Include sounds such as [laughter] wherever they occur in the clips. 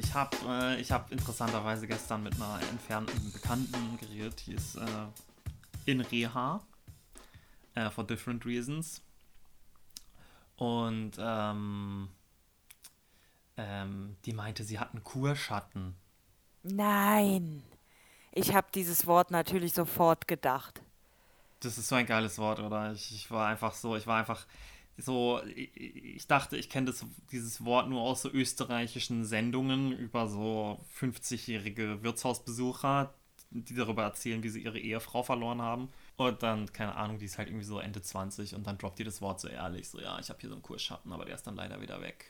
ich habe äh, hab interessanterweise gestern mit einer entfernten Bekannten geredet, die ist äh, in Reha, äh, for different reasons. Und ähm, ähm, die meinte, sie hat einen Kurschatten. Nein. Ich habe dieses Wort natürlich sofort gedacht. Das ist so ein geiles Wort, oder? Ich, ich war einfach so, ich war einfach so, ich, dachte, ich kenne dieses Wort nur aus so österreichischen Sendungen über so 50-jährige Wirtshausbesucher, die darüber erzählen, wie sie ihre Ehefrau verloren haben. Und dann, keine Ahnung, die ist halt irgendwie so Ende 20 und dann droppt die das Wort so ehrlich, so ja, ich habe hier so einen Kursschatten, aber der ist dann leider wieder weg.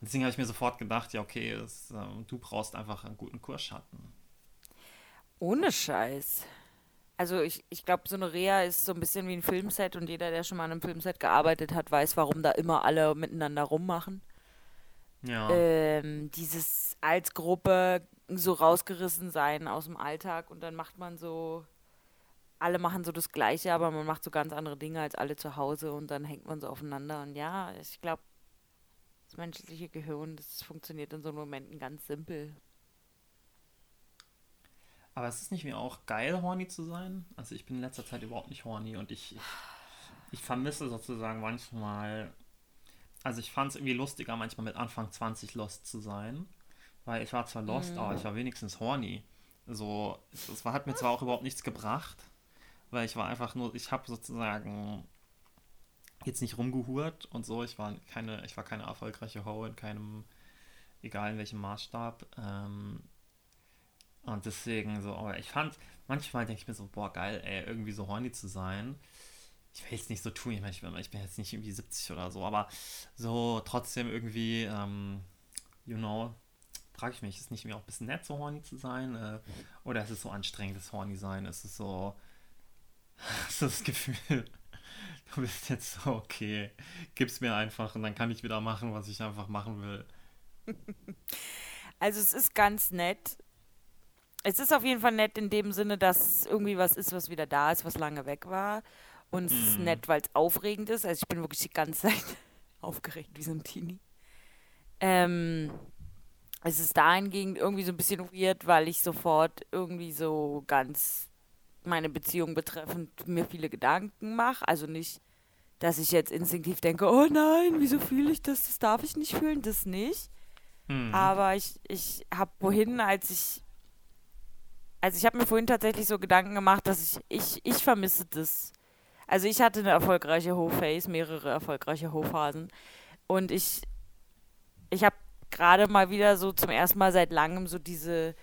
Und deswegen habe ich mir sofort gedacht, ja, okay, das, äh, du brauchst einfach einen guten Kursschatten. Ohne Scheiß. Also ich, ich glaube, so eine Reha ist so ein bisschen wie ein Filmset und jeder, der schon mal an einem Filmset gearbeitet hat, weiß, warum da immer alle miteinander rummachen. Ja. Ähm, dieses als Gruppe so rausgerissen sein aus dem Alltag und dann macht man so, alle machen so das Gleiche, aber man macht so ganz andere Dinge als alle zu Hause und dann hängt man so aufeinander und ja, ich glaube, das menschliche Gehirn, das funktioniert in so Momenten ganz simpel. Aber es ist nicht mir auch geil, horny zu sein. Also ich bin in letzter Zeit überhaupt nicht horny und ich, ich, ich vermisse sozusagen manchmal. Also ich fand es irgendwie lustiger, manchmal mit Anfang 20 lost zu sein. Weil ich war zwar lost, mhm. aber ich war wenigstens horny. So, es, es war, hat mir zwar auch überhaupt nichts gebracht, weil ich war einfach nur, ich habe sozusagen jetzt nicht rumgehurt und so. Ich war keine, ich war keine erfolgreiche Ho in keinem, egal in welchem Maßstab. Ähm, und deswegen so, aber ich fand, manchmal denke ich mir so, boah, geil, ey, irgendwie so horny zu sein. Ich will jetzt nicht so tun, ich meine, ich bin, ich bin jetzt nicht irgendwie 70 oder so, aber so trotzdem irgendwie, ähm, you know, frage ich mich, ist nicht mir auch ein bisschen nett, so horny zu sein? Äh, oder ist es so anstrengend, das horny sein? Ist es so, [laughs] hast du das Gefühl, [laughs] du bist jetzt so, okay, gib's mir einfach und dann kann ich wieder machen, was ich einfach machen will. [laughs] Also es ist ganz nett. Es ist auf jeden Fall nett in dem Sinne, dass es irgendwie was ist, was wieder da ist, was lange weg war. Und es mm. ist mhm. nett, weil es aufregend ist. Also ich bin wirklich die ganze [laughs] Zeit aufgeregt wie so ein Teenie. Ähm, es ist dahingehend irgendwie so ein bisschen weird, weil ich sofort irgendwie so ganz meine Beziehung betreffend mir viele Gedanken mache. Also nicht, dass ich jetzt instinktiv denke, oh nein, wieso fühle ich das? Das darf ich nicht fühlen, das nicht. Mhm. Aber ich, ich habe vorhin, als ich, also ich habe mir vorhin tatsächlich so Gedanken gemacht, dass ich, ich, ich vermisse das. Also ich hatte eine erfolgreiche Ho-Phase, mehrere erfolgreiche Ho-Phasen. Und ich, ich habe gerade mal wieder so zum ersten Mal seit langem so diese,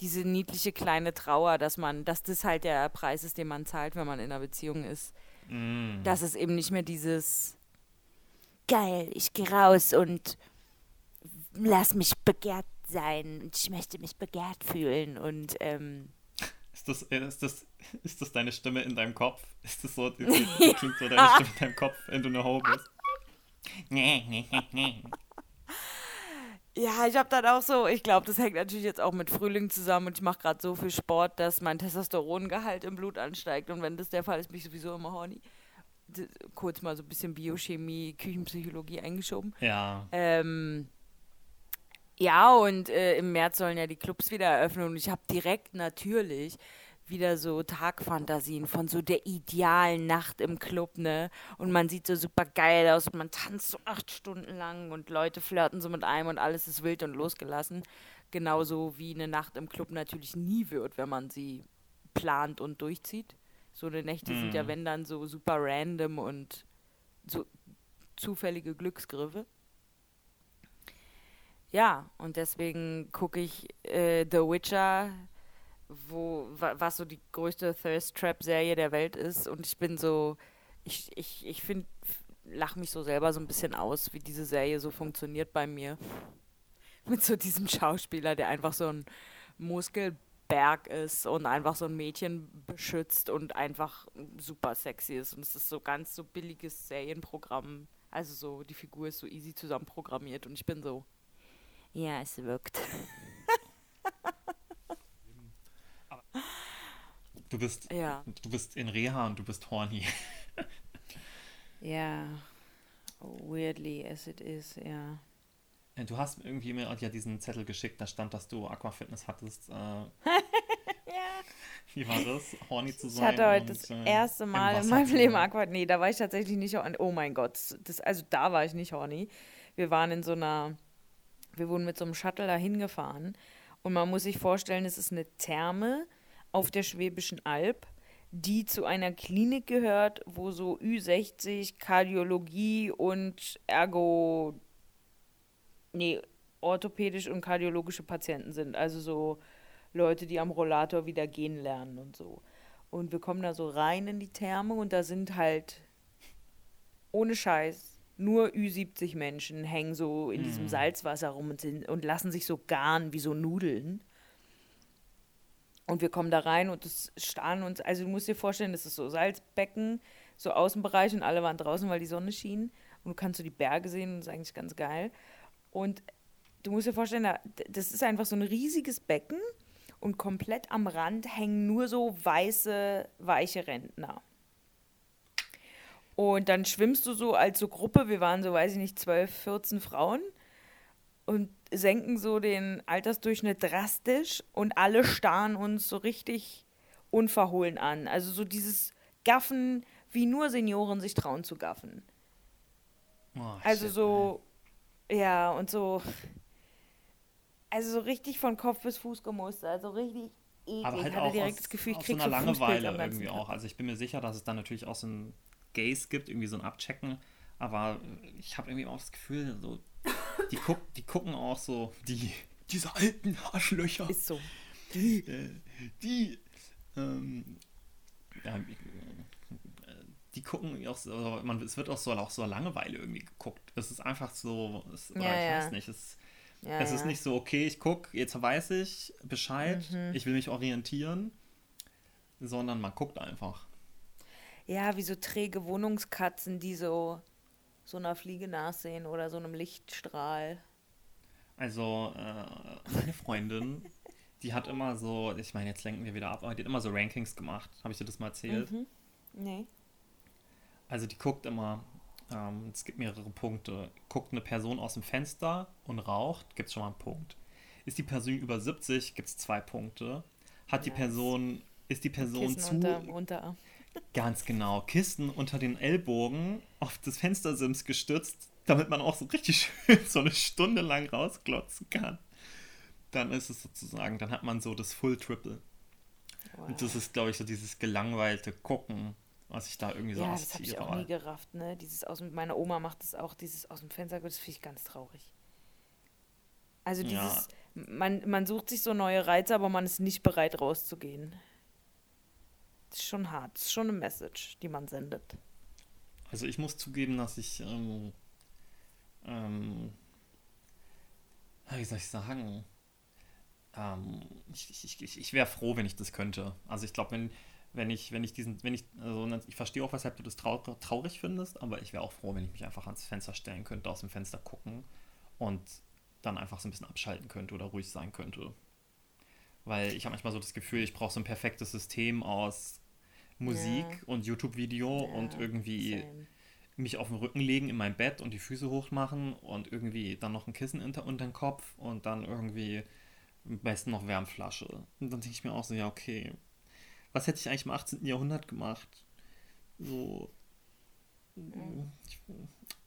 diese niedliche kleine Trauer, dass man, dass das halt der Preis ist, den man zahlt, wenn man in einer Beziehung ist. Mm. Dass es eben nicht mehr dieses geil, ich gehe raus und lass mich begehrt sein und ich möchte mich begehrt fühlen und ähm, ist das, äh, ist, das, ist das deine Stimme in deinem Kopf? Ist das so, die, [laughs] klingt so deine Stimme in deinem Kopf, wenn du eine Ho bist? Nee, nee, nee. Ja, ich habe dann auch so, ich glaube, das hängt natürlich jetzt auch mit Frühling zusammen und ich mache gerade so viel Sport, dass mein Testosterongehalt im Blut ansteigt und wenn das der Fall ist, bin ich sowieso immer horny. Kurz mal so ein bisschen Biochemie, Küchenpsychologie eingeschoben. Ja. Ähm, ja, und äh, im März sollen ja die Clubs wieder eröffnen und ich habe direkt natürlich wieder so Tagfantasien von so der idealen Nacht im Club, ne? Und man sieht so super geil aus und man tanzt so acht Stunden lang und Leute flirten so mit einem und alles ist wild und losgelassen. Genauso wie eine Nacht im Club natürlich nie wird, wenn man sie plant und durchzieht. So eine Nächte mhm. sind ja, mhm. wenn dann, so super random und so zufällige Glücksgriffe. Ja, und deswegen gucke ich äh, The Witcher wo, was so die größte Thirst Trap Serie der Welt ist. Und ich bin so, ich, ich, ich finde, lach mich so selber so ein bisschen aus, wie diese Serie so funktioniert bei mir. [laughs] Mit so diesem Schauspieler, der einfach so ein Muskelberg ist und einfach so ein Mädchen beschützt und einfach super sexy ist. Und es ist so ganz so billiges Serienprogramm. Also so, die Figur ist so easy zusammenprogrammiert und ich bin so, ja, es wirkt. [laughs] Du bist, ja. du bist in Reha und du bist horny. [laughs] ja, weirdly as it is, ja. Du hast irgendwie mir ja diesen Zettel geschickt, da stand, dass du Aquafitness hattest. Äh, [laughs] ja. Wie war das, horny zu sein? Ich hatte heute das äh, erste Mal in meinem Leben Aqua. Nee, da war ich tatsächlich nicht horny. Oh mein Gott, das, also da war ich nicht horny. Wir waren in so einer, wir wurden mit so einem Shuttle da hingefahren. Und man muss sich vorstellen, es ist eine Therme auf der Schwäbischen Alb, die zu einer Klinik gehört, wo so Ü60 Kardiologie und Ergo nee, orthopädisch und kardiologische Patienten sind. Also so Leute, die am Rollator wieder gehen lernen und so. Und wir kommen da so rein in die Therme und da sind halt ohne Scheiß nur Ü70 Menschen hängen so in diesem mhm. Salzwasser rum und, sind, und lassen sich so garen wie so Nudeln. Und wir kommen da rein und es starren uns, also du musst dir vorstellen, das ist so Salzbecken, so Außenbereich und alle waren draußen, weil die Sonne schien. Und du kannst so die Berge sehen und das ist eigentlich ganz geil. Und du musst dir vorstellen, das ist einfach so ein riesiges Becken und komplett am Rand hängen nur so weiße, weiche Rentner. Und dann schwimmst du so als so Gruppe, wir waren so, weiß ich nicht, 12, 14 Frauen und senken so den Altersdurchschnitt drastisch und alle starren uns so richtig unverhohlen an. Also so dieses Gaffen, wie nur Senioren sich trauen zu gaffen. Oh, also shit, so ja, und so. Also so richtig von Kopf bis Fuß gemustert. Also richtig eklig. Aber halt ich hatte direkt aus, das Gefühl, ich krieg so einer Langeweile irgendwie auch. Also ich bin mir sicher, dass es dann natürlich auch so ein Gaze gibt, irgendwie so ein Abchecken. Aber ich habe irgendwie auch das Gefühl, so, die, guck, die gucken auch so, die, diese alten Arschlöcher. Ist so. Die, äh, die, ähm, ja, die gucken auch so, man, es wird auch so, auch so Langeweile irgendwie geguckt. Es ist einfach so, es, ja, ich ja. weiß nicht, es, ja, es ist nicht so, okay, ich gucke, jetzt weiß ich Bescheid, mhm. ich will mich orientieren, sondern man guckt einfach. Ja, wie so träge Wohnungskatzen, die so so einer Fliege nachsehen oder so einem Lichtstrahl. Also, äh, meine Freundin, die hat immer so, ich meine, jetzt lenken wir wieder ab, aber die hat immer so Rankings gemacht. Habe ich dir das mal erzählt? Mhm. Nee. Also die guckt immer, ähm, es gibt mehrere Punkte. Guckt eine Person aus dem Fenster und raucht, gibt es schon mal einen Punkt. Ist die Person über 70, gibt es zwei Punkte. Hat die Person, ist die Person zu. Unter, unter. Ganz genau. Kisten unter den Ellbogen auf das Fenstersims gestützt, damit man auch so richtig [laughs] schön so eine Stunde lang rausklotzen kann. Dann ist es sozusagen, dann hat man so das Full Triple. Wow. Und das ist, glaube ich, so dieses gelangweilte Gucken was ich da irgendwie so Ja, das habe ich auch nie gerafft, ne? Dieses aus meine Oma macht das auch, dieses aus dem Fenster, das finde ich ganz traurig. Also dieses, ja. man, man sucht sich so neue Reize, aber man ist nicht bereit rauszugehen. Ist schon hart, das ist schon eine Message, die man sendet. Also ich muss zugeben, dass ich, ähm, ähm, wie soll ich sagen, ähm, ich, ich, ich, ich wäre froh, wenn ich das könnte. Also ich glaube, wenn, wenn ich, wenn ich diesen, wenn ich, also ich verstehe auch, weshalb du das trau traurig findest, aber ich wäre auch froh, wenn ich mich einfach ans Fenster stellen könnte, aus dem Fenster gucken und dann einfach so ein bisschen abschalten könnte oder ruhig sein könnte. Weil ich habe manchmal so das Gefühl, ich brauche so ein perfektes System aus Musik ja. und YouTube-Video ja, und irgendwie same. mich auf den Rücken legen in mein Bett und die Füße hochmachen und irgendwie dann noch ein Kissen unter, unter den Kopf und dann irgendwie am besten noch Wärmflasche. Und dann denke ich mir auch so, ja, okay, was hätte ich eigentlich im 18. Jahrhundert gemacht? So.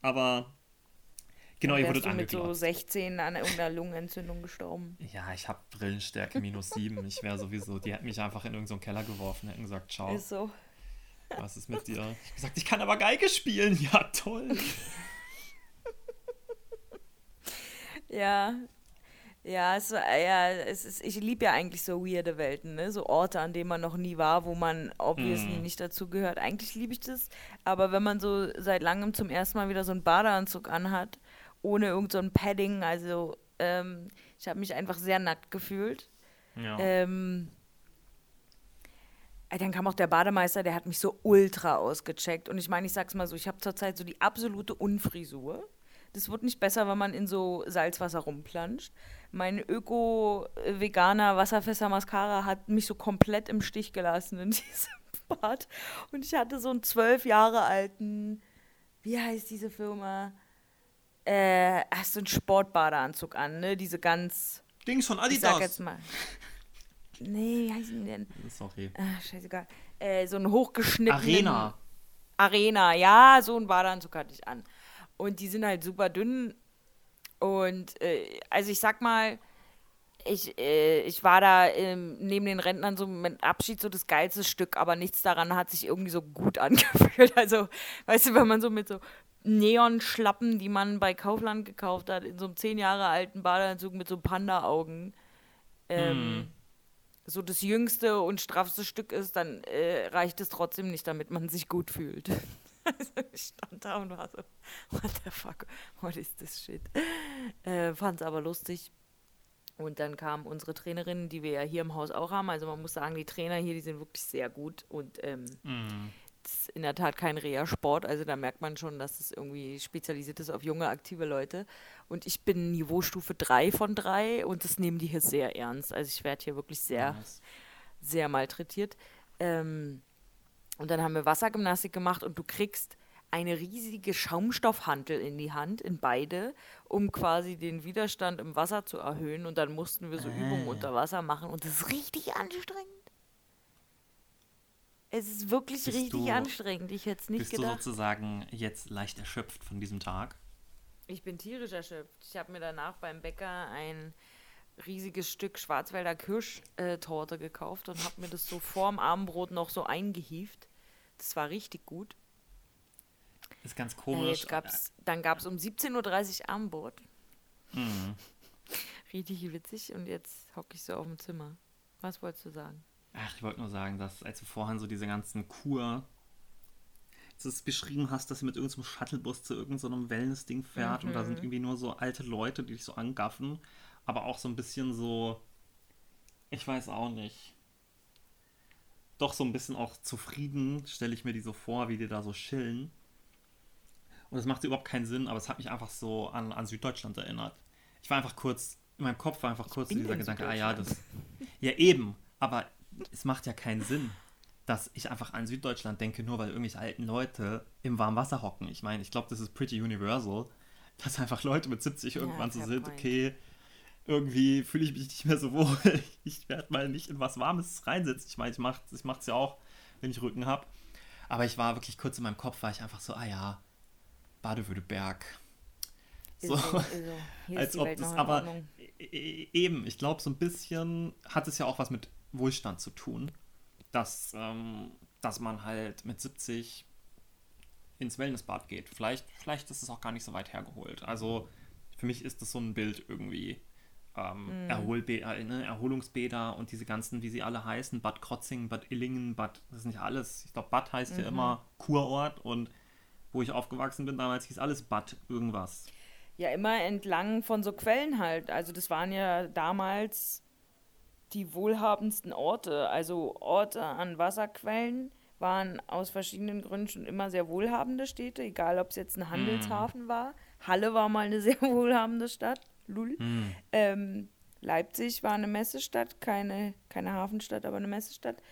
Aber genau, ihr wurdet angeklagt. mit so 16 an irgendeiner Lungenentzündung gestorben. Ja, ich habe Brillenstärke minus 7. Ich wäre sowieso, die hätten mich einfach in irgendeinen so Keller geworfen, hätten gesagt, ciao. Ist so. Was ist mit dir? Ich habe gesagt, ich kann aber Geige spielen. Ja, toll. ja, ja, es, ja es ist, ich liebe ja eigentlich so weirde Welten, ne? so Orte, an denen man noch nie war, wo man obviously mm. nicht dazu gehört. Eigentlich liebe ich das, aber wenn man so seit langem zum ersten Mal wieder so einen Badeanzug anhat, ohne irgend so Padding, also ähm, ich habe mich einfach sehr nackt gefühlt. Ja. Ähm, dann kam auch der Bademeister, der hat mich so ultra ausgecheckt. Und ich meine, ich sag's mal so, ich habe zurzeit so die absolute Unfrisur. Das wird nicht besser, wenn man in so Salzwasser rumplanscht mein öko-veganer wasserfester Mascara hat mich so komplett im Stich gelassen in [laughs] diesem Bad. Und ich hatte so einen zwölf Jahre alten, wie heißt diese Firma? Äh, hast du einen Sportbadeanzug an, ne? Diese ganz. Dings von Ich Adidas. sag jetzt mal. Nee, wie heißen die denn? Sorry. Ah, scheißegal. Äh, so einen hochgeschnittenen. Arena. Arena, ja, so einen Badeanzug hatte ich an. Und die sind halt super dünn. Und äh, also ich sag mal, ich, äh, ich war da ähm, neben den Rentnern so mit Abschied so das geilste Stück, aber nichts daran hat sich irgendwie so gut [laughs] angefühlt. Also, weißt du, wenn man so mit so Neonschlappen, die man bei Kaufland gekauft hat, in so einem zehn Jahre alten Badeanzug mit so Panda-Augen, ähm, so das jüngste und straffste Stück ist, dann äh, reicht es trotzdem nicht, damit man sich gut fühlt. [laughs] Also ich stand da und war so, what the fuck, what is this shit? Äh, Fand's aber lustig. Und dann kam unsere Trainerin, die wir ja hier im Haus auch haben. Also man muss sagen, die Trainer hier, die sind wirklich sehr gut und ähm, Mhm. Ist in der Tat kein Reha-Sport. Also da merkt man schon, dass es irgendwie spezialisiert ist auf junge, aktive Leute. Und ich bin Niveaustufe 3 von 3 und das nehmen die hier sehr ernst. Also ich werde hier wirklich sehr, Nice. sehr malträtiert. Ähm, und dann haben wir Wassergymnastik gemacht und du kriegst eine riesige Schaumstoffhantel in die Hand, in beide, um quasi den Widerstand im Wasser zu erhöhen. Und dann mussten wir so Übungen Ah. unter Wasser machen und das ist richtig anstrengend. Es ist wirklich Bist richtig du- anstrengend. Ich hätte es nicht Bist du gedacht. sozusagen jetzt leicht erschöpft von diesem Tag? Ich bin tierisch erschöpft. Ich habe mir danach beim Bäcker ein riesiges Stück Schwarzwälder Kirschtorte gekauft und habe mir das so vorm Abendbrot noch so eingehieft. Das war richtig gut. Ist ganz Äh, komisch. jetzt gab's, dann gab es um 17.30 Uhr Abendbrot. Mhm. [laughs] Richtig witzig. Und jetzt hocke ich so auf dem Zimmer. Was wolltest du sagen? Ach, ich wollte nur sagen, dass als du vorhin so diese ganzen Kur du es beschrieben hast, dass sie mit irgendeinem Shuttlebus zu irgendeinem Wellness-Ding fährt und da sind irgendwie nur so alte Leute, die dich so angaffen, aber auch so ein bisschen so, ich weiß auch nicht, doch so ein bisschen auch zufrieden, stelle ich mir die so vor, wie die da so chillen. Und es macht überhaupt keinen Sinn, aber es hat mich einfach so an, an Süddeutschland erinnert. Ich war einfach kurz, in meinem Kopf war einfach kurz dieser Gedanke, ah ja, das. Ja, eben, aber es macht ja keinen Sinn, dass ich einfach an Süddeutschland denke, nur weil irgendwelche alten Leute im warmen Wasser hocken. Ich meine, ich glaube, das ist pretty universal, dass einfach Leute mit 70 irgendwann so fair sind, point. okay, irgendwie fühle ich mich nicht mehr so wohl. [laughs] Ich werde mal nicht in was Warmes reinsetzen. Ich meine, ich mache ich es ja auch, wenn ich Rücken habe. Aber ich war wirklich kurz in meinem Kopf, war ich einfach so, ah ja, Baden-Württemberg. Ist So, so, [laughs] ist so. Hier als ob Welt das aber Ordnung. e- e- eben, ich glaube, so ein bisschen hat es ja auch was mit Wohlstand zu tun, dass, ähm, dass man halt mit 70 ins Wellnessbad geht. Vielleicht, vielleicht ist es auch gar nicht so weit hergeholt. Also für mich ist das so ein Bild irgendwie. Ähm, Erholbä äh, ne, Erholungsbäder und diese ganzen, wie sie alle heißen, Bad Krotzing, Bad Illingen, Bad, das ist nicht alles. Ich glaube, Bad heißt ja immer Kurort und wo ich aufgewachsen bin damals hieß alles Bad irgendwas. Ja, immer entlang von so Quellen halt. Also das waren ja damals die wohlhabendsten Orte. Also Orte an Wasserquellen waren aus verschiedenen Gründen schon immer sehr wohlhabende Städte, egal ob es jetzt ein Handelshafen war. Halle war mal eine [laughs] sehr wohlhabende Stadt. Lul. Hm. Ähm, Leipzig war eine Messestadt, keine, keine Hafenstadt, aber eine Messestadt.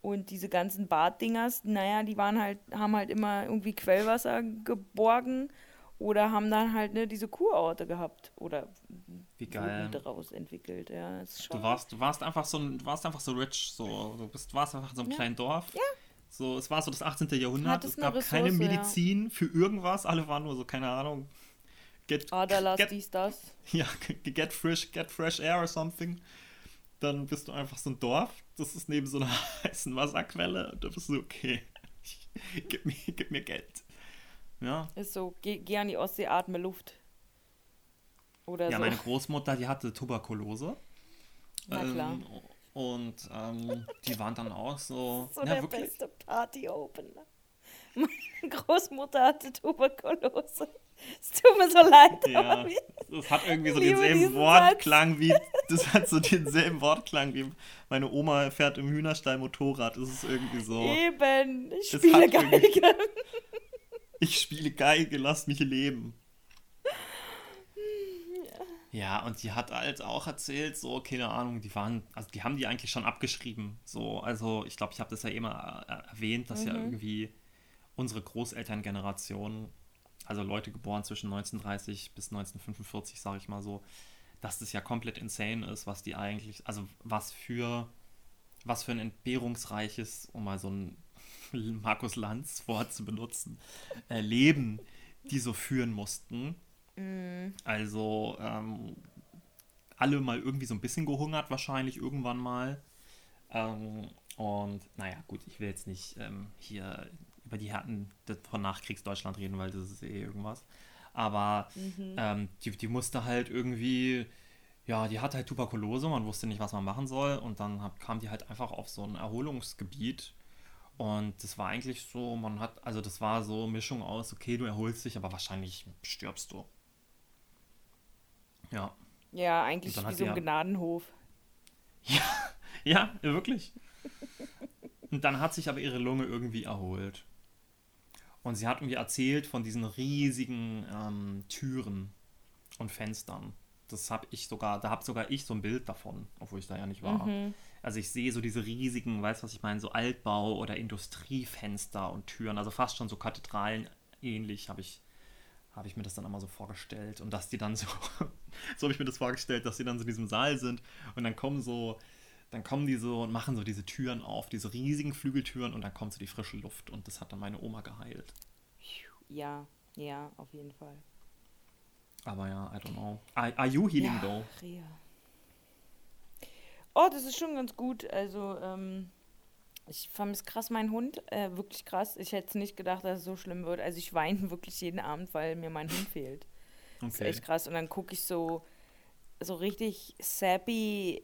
Und diese ganzen Baddingers, naja, die waren halt, haben halt immer irgendwie Quellwasser geborgen oder haben dann halt ne, diese Kurorte gehabt oder Wie geil. daraus entwickelt. Ja, ist schon. Du warst, du warst einfach so du warst einfach so rich, so du bist, warst einfach in so einem Ja. kleinen Dorf. Ja. So, es war so das 18. Jahrhundert. Hattest Es gab eine keine Ressource, ja. Medizin für irgendwas. Alle waren nur so, keine Ahnung. Get, Aderlass, get, dies, das. [laughs] ja, get fresh, get fresh air or something. Dann bist du einfach so ein Dorf. Das ist neben so einer [laughs] heißen Wasserquelle. Und da bist du, okay, [laughs] gib mir, gib mir Geld. Ja. Ist so, geh, geh an die Ostsee, atme Luft. Oder Ja, so. meine Großmutter, die hatte Tuberkulose. Na klar. Ähm, und ähm, die waren dann auch so, [laughs] so ja, der wirklich. beste Party-Opener. [laughs] Meine Großmutter hatte Tuberkulose. Es tut mir so leid, Ja, das hat irgendwie so denselben Wortklang wie, das hat so denselben Wortklang wie meine Oma fährt im Hühnerstall Motorrad. Das ist irgendwie so, eben, ich spiele Geige. Ich spiele Geige, lass mich leben. [laughs] Ja, und die hat halt auch erzählt, so, keine Ahnung, die waren, also die haben die eigentlich schon abgeschrieben. So, also ich glaube, ich habe das ja immer äh, erwähnt, dass Mhm. ja irgendwie unsere Großelterngeneration also Leute geboren zwischen 1930 bis 1945, sage ich mal so, dass das ja komplett insane ist, was die eigentlich, also was für, was für ein entbehrungsreiches, um mal so ein Markus Lanz Wort zu benutzen, äh, Leben die so führen mussten. Mm. Also ähm, alle mal irgendwie so ein bisschen gehungert, wahrscheinlich irgendwann mal. Ähm, und naja, gut, ich will jetzt nicht ähm, hier über die Härten von Nachkriegsdeutschland reden, weil das ist eh irgendwas. Aber mhm. ähm, die, die musste halt irgendwie, ja, die hatte halt Tuberkulose, man wusste nicht, was man machen soll. Und dann hat, kam die halt einfach auf so ein Erholungsgebiet. Und das war eigentlich so, man hat, also das war so Mischung aus, okay, du erholst dich, aber wahrscheinlich stirbst du. Ja. Ja, eigentlich wie so ein Gnadenhof. [laughs] Ja, ja, wirklich. Und dann hat sich aber ihre Lunge irgendwie erholt. Und sie hat irgendwie erzählt von diesen riesigen ähm, Türen und Fenstern. Das habe ich sogar, da habe sogar ich so ein Bild davon, obwohl ich da ja nicht war. Mhm. Also ich sehe so diese riesigen, weißt du, was ich meine, so Altbau- oder Industriefenster und Türen, also fast schon so Kathedralen ähnlich habe ich, hab ich mir das dann immer so vorgestellt. Und dass die dann so, [laughs] so habe ich mir das vorgestellt, dass die dann so in diesem Saal sind und dann kommen so dann kommen die so und machen so diese Türen auf, diese riesigen Flügeltüren und dann kommt so die frische Luft und das hat dann meine Oma geheilt. Ja, ja, auf jeden Fall. Aber ja, I don't know. Are, are you healing ja, though? Ria. Oh, das ist schon ganz gut. Also, ähm, ich vermisse krass meinen Hund. Äh, wirklich krass. Ich hätte nicht gedacht, dass es so schlimm wird. Also, ich weine [laughs] wirklich jeden Abend, weil mir mein Hund fehlt. Okay. Das ist echt krass. Und dann gucke ich so, so richtig sappy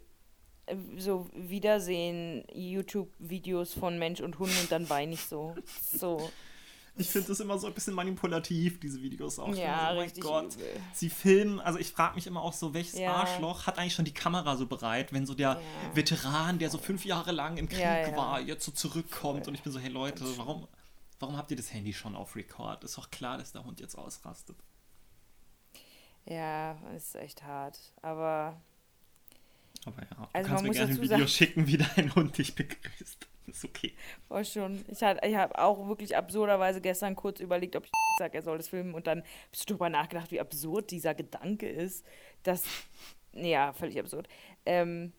so Wiedersehen YouTube-Videos von Mensch und Hund und dann weine ich so. So. Ich finde das immer so ein bisschen manipulativ, diese Videos auch. Ja, so, oh richtig. Gott. Übel. Sie filmen, also ich frage mich immer auch so, welches ja. Arschloch hat eigentlich schon die Kamera so bereit, wenn so der ja. Veteran, der so fünf Jahre lang im Krieg ja, war, jetzt so zurückkommt und ich bin so, hey Leute, warum, warum habt ihr das Handy schon auf Record? Ist doch klar, dass der Hund jetzt ausrastet. Ja, ist echt hart. Aber aber ja, du also kannst mir gerne ein Video sagen, schicken, wie dein Hund dich begrüßt. Ist okay. War schon. Ich, ich habe auch wirklich absurderweise gestern kurz überlegt, ob ich sage, er soll das filmen. Und dann habe ich darüber nachgedacht, wie absurd dieser Gedanke ist. Dass, ja, völlig absurd. Ähm,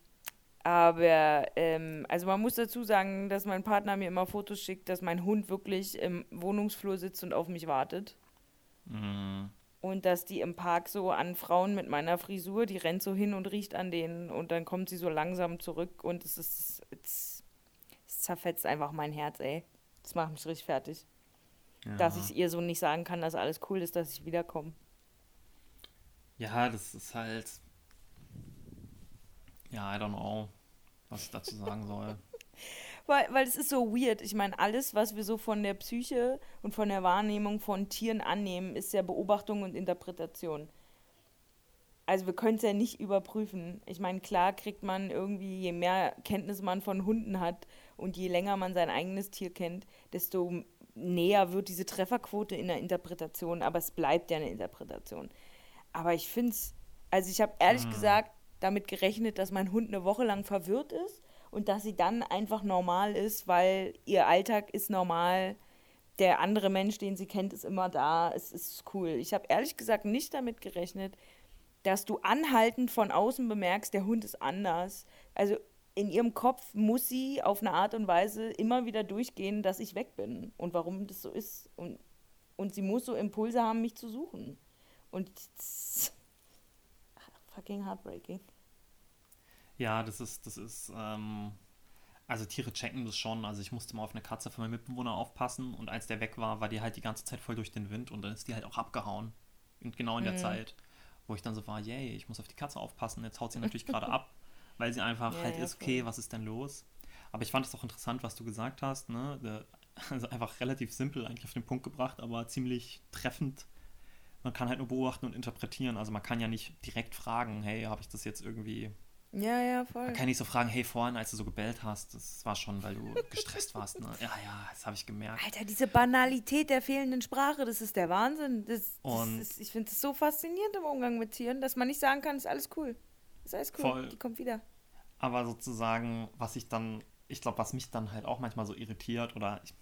aber, ähm, also man muss dazu sagen, dass mein Partner mir immer Fotos schickt, dass mein Hund wirklich im Wohnungsflur sitzt und auf mich wartet. Mhm. Und dass die im Park so an Frauen mit meiner Frisur, die rennt so hin und riecht an denen und dann kommt sie so langsam zurück und es ist, es zerfetzt einfach mein Herz, ey. Das macht mich richtig fertig. Ja. Dass ich ihr so nicht sagen kann, dass alles cool ist, dass ich wiederkomme. Ja, das ist halt. Ja, I don't know, was ich dazu sagen soll. [laughs] weil, weil es ist so weird. Ich meine, alles, was wir so von der Psyche und von der Wahrnehmung von Tieren annehmen, ist ja Beobachtung und Interpretation. Also wir können es ja nicht überprüfen. Ich meine, klar kriegt man irgendwie, je mehr Kenntnis man von Hunden hat und je länger man sein eigenes Tier kennt, desto näher wird diese Trefferquote in der Interpretation, aber es bleibt ja eine Interpretation. Aber ich finde es, also ich habe ehrlich mhm. gesagt damit gerechnet, dass mein Hund eine Woche lang verwirrt ist und dass sie dann einfach normal ist, weil ihr Alltag ist normal. Der andere Mensch, den sie kennt, ist immer da. Es ist cool. Ich habe ehrlich gesagt nicht damit gerechnet, dass du anhaltend von außen bemerkst, der Hund ist anders. Also in ihrem Kopf muss sie auf eine Art und Weise immer wieder durchgehen, dass ich weg bin und warum das so ist. Und, und sie muss so Impulse haben, mich zu suchen. Und [laughs] fucking heartbreaking. Ja, das ist, das ist, ähm, also Tiere checken das schon. Also ich musste mal auf eine Katze von meinem Mitbewohner aufpassen und als der weg war, war die halt die ganze Zeit voll durch den Wind und dann ist die halt auch abgehauen. Und genau in der mhm. Zeit, wo ich dann so war, yay, ich muss auf die Katze aufpassen. Jetzt haut sie natürlich [laughs] gerade ab, weil sie einfach ja, halt ja, ist, okay, was ist denn los? Aber ich fand es auch interessant, was du gesagt hast, ne? Also [laughs] einfach relativ simpel eigentlich auf den Punkt gebracht, aber ziemlich treffend. Man kann halt nur beobachten und interpretieren. Also man kann ja nicht direkt fragen, hey, habe ich das jetzt irgendwie ja, ja, voll. Man kann nicht so fragen, hey, vorhin, als du so gebellt hast, das war schon, weil du gestresst warst, ne? Ja, ja, das habe ich gemerkt. Alter, diese Banalität der fehlenden Sprache, das ist der Wahnsinn. Das, das ist, ich finde es so faszinierend im Umgang mit Tieren, dass man nicht sagen kann, ist alles cool. Ist alles cool, voll. die kommt wieder. Aber sozusagen, was ich dann, ich glaube, was mich dann halt auch manchmal so irritiert oder ich,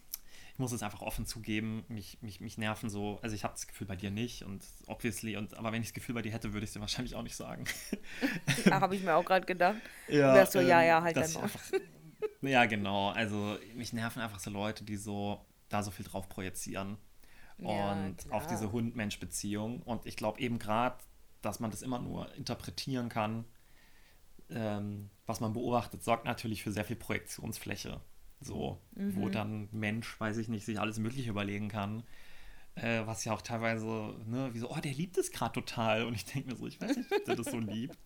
ich muss es einfach offen zugeben, mich, mich, mich nerven so, also ich habe das Gefühl bei dir nicht und obviously, und aber wenn ich das Gefühl bei dir hätte, würde ich es dir wahrscheinlich auch nicht sagen. [laughs] Ja, habe ich mir auch gerade gedacht. Ja, wärst so, ja, ähm, ja, halt dass dann ich noch. einfach, Ja, genau. Also mich nerven einfach so Leute, die so da so viel drauf projizieren. Ja, und klar. auf diese Hund-Mensch-Beziehung. Und ich glaube eben gerade, dass man das immer nur interpretieren kann. Ähm, was man beobachtet, sorgt natürlich für sehr viel Projektionsfläche. So, Mhm. wo dann Mensch, weiß ich nicht, sich alles Mögliche überlegen kann. Äh, was ja auch teilweise, ne, wie so, oh, der liebt es gerade total. Und ich denke mir so, ich weiß nicht, ob der das so [laughs] liebt.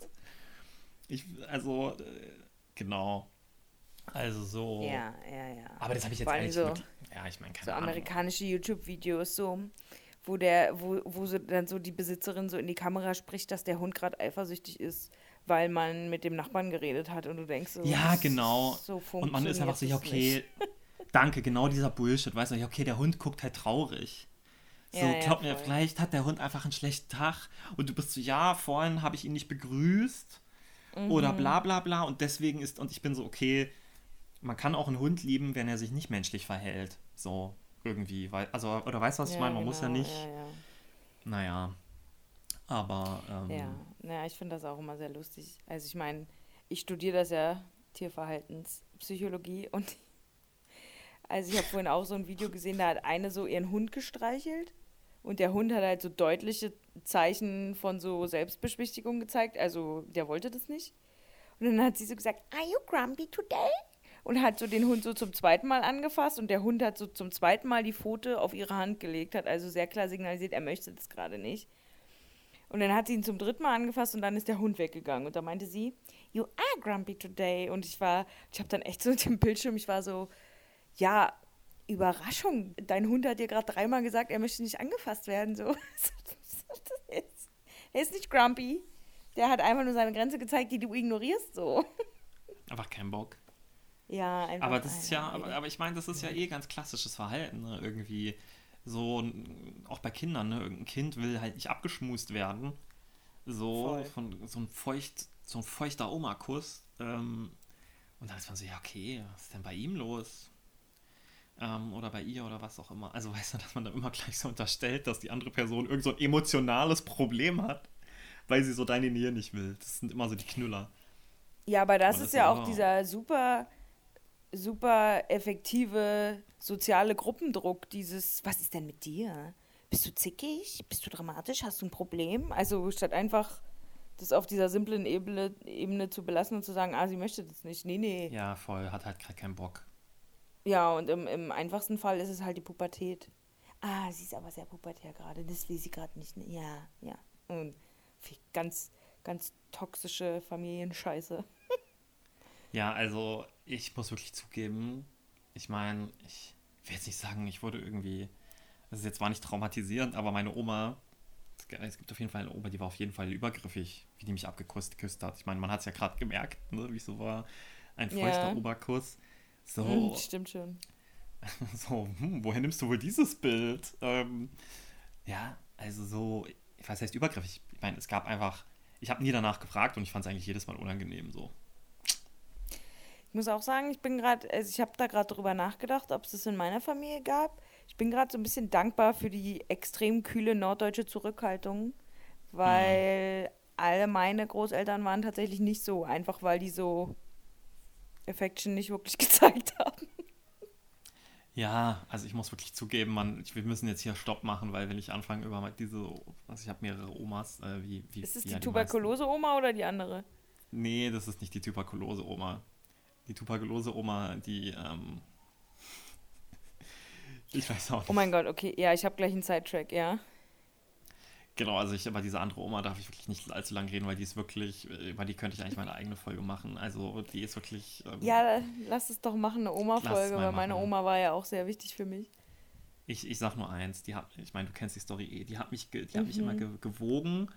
Ich, also, äh, genau. Also so. Ja, ja, ja. Aber das habe ich jetzt eigentlich so- wirklich, Ja, ich meine, keine so Ahnung. amerikanische YouTube-Videos so, wo der, wo, wo so dann so die Besitzerin so in die Kamera spricht, dass der Hund gerade eifersüchtig ist, weil man mit dem Nachbarn geredet hat und du denkst so, Ja, genau. So Und man ist einfach so, ja, okay, [laughs] danke, genau dieser Bullshit. Weißt du, ja, okay, der Hund guckt halt traurig. So, Ja, ja, glaub mir, voll. vielleicht hat der Hund einfach einen schlechten Tag und du bist so, ja, vorhin habe ich ihn nicht begrüßt Mhm. oder bla bla bla und deswegen ist, und ich bin so, okay, man kann auch einen Hund lieben, wenn er sich nicht menschlich verhält. So, irgendwie. Weil, also, oder weißt du, was ich meine? Man muss ja genau, nicht, Ja, ja. naja. Aber, ähm, Ja, naja, ich finde das auch immer sehr lustig. Also ich meine, ich studiere das ja, Tierverhaltenspsychologie und [laughs] also ich habe vorhin auch so ein Video gesehen, da hat eine so ihren Hund gestreichelt und der Hund hat halt so deutliche Zeichen von so Selbstbeschwichtigung gezeigt, also der wollte das nicht. Und dann hat sie so gesagt, are you grumpy today? Und hat so den Hund so zum zweiten Mal angefasst und der Hund hat so zum zweiten Mal die Pfote auf ihre Hand gelegt, hat also sehr klar signalisiert, er möchte das gerade nicht. Und dann hat sie ihn zum dritten Mal angefasst und dann ist der Hund weggegangen. Und da meinte sie, You are grumpy today. Und ich war, ich habe dann echt so [laughs] mit dem Bildschirm, ich war so, ja, Überraschung. Dein Hund hat dir gerade dreimal gesagt, er möchte nicht angefasst werden. So. [laughs] er, ist, nicht grumpy. Der hat einfach nur seine Grenze gezeigt, die du ignorierst. So. einfach kein Bock. Ja, einfach. Aber das ist ja, aber, aber ich meine, das ist ja eh ganz klassisches Verhalten, ne? Irgendwie so, auch bei Kindern, ne? Irgendein Kind will halt nicht abgeschmust werden. So, Voll. von so ein feucht, so ein feuchter Oma-Kuss. Ähm, und dann ist man so, ja, okay, was ist denn bei ihm los? Ähm, oder bei ihr oder was auch immer. Also [laughs] weißt du, dass man dann immer gleich so unterstellt, dass die andere Person irgend so ein emotionales Problem hat, weil sie so deine Nähe nicht will. Das sind immer so die Knüller. Ja, aber das ist das ja ist auch auch- dieser super, super effektive soziale Gruppendruck. Dieses, was ist denn mit dir? Bist du zickig? Bist du dramatisch? Hast du ein Problem? Also statt einfach das auf dieser simplen Ebene, Ebene zu belassen und zu sagen, ah, sie möchte das nicht. Nee, nee. Ja, Ja, voll, hat halt gerade keinen Bock. und im, im einfachsten Fall ist es halt die Pubertät. Ah, sie ist aber sehr pubertär gerade. Das will sie gerade nicht. ne? Ja, ja. Und ganz, ganz toxische Familienscheiße. [laughs] Ja, also ich muss wirklich zugeben, ich meine, ich will jetzt nicht sagen, ich wurde irgendwie, das ist jetzt zwar nicht traumatisierend, aber meine Oma, es gibt auf jeden Fall eine Oma, die war auf jeden Fall übergriffig, wie die mich abgeküsst geküsst hat. Ich meine, man hat es ja gerade gemerkt, ne, wie es so war, ein Ja. feuchter Oberkuss. So, Mhm, stimmt schon. [laughs] so, hm, woher nimmst du wohl dieses Bild? Ähm, ja, also so, was heißt übergriffig? Ich meine, es gab einfach, ich habe nie danach gefragt und ich fand es eigentlich jedes Mal unangenehm so. Ich muss auch sagen, ich bin gerade, also ich habe da gerade drüber nachgedacht, ob es das in meiner Familie gab. Ich bin gerade so ein bisschen dankbar für die extrem kühle norddeutsche Zurückhaltung, weil alle meine Großeltern waren tatsächlich nicht so, einfach weil die so Affection nicht wirklich [laughs] gezeigt haben. Ja, also ich muss wirklich zugeben, man, ich, wir müssen jetzt hier Stopp machen, weil wenn ich anfange über diese, also ich habe mehrere Omas, äh, wie, wie Ist es die ja Tuberkulose-Oma oder die andere? Nee, das ist nicht die Tuberkulose-Oma. Die Tuberkulose-Oma, die, ähm, [laughs] ich weiß auch nicht. Oh mein Gott, okay, ja, ich habe gleich einen Sidetrack, ja. Genau, also ich, über diese andere Oma darf ich wirklich nicht allzu lang reden, weil die ist wirklich, äh, über die könnte ich eigentlich meine eigene Folge machen. Also die ist wirklich, ähm, Ja, lass es doch machen, eine Oma-Folge, weil meine machen. Oma war ja auch sehr wichtig für mich. Ich, ich sag nur eins, die hat, ich meine, du kennst die Story eh, die hat mich, die hat mich Mhm. immer ge, gewogen,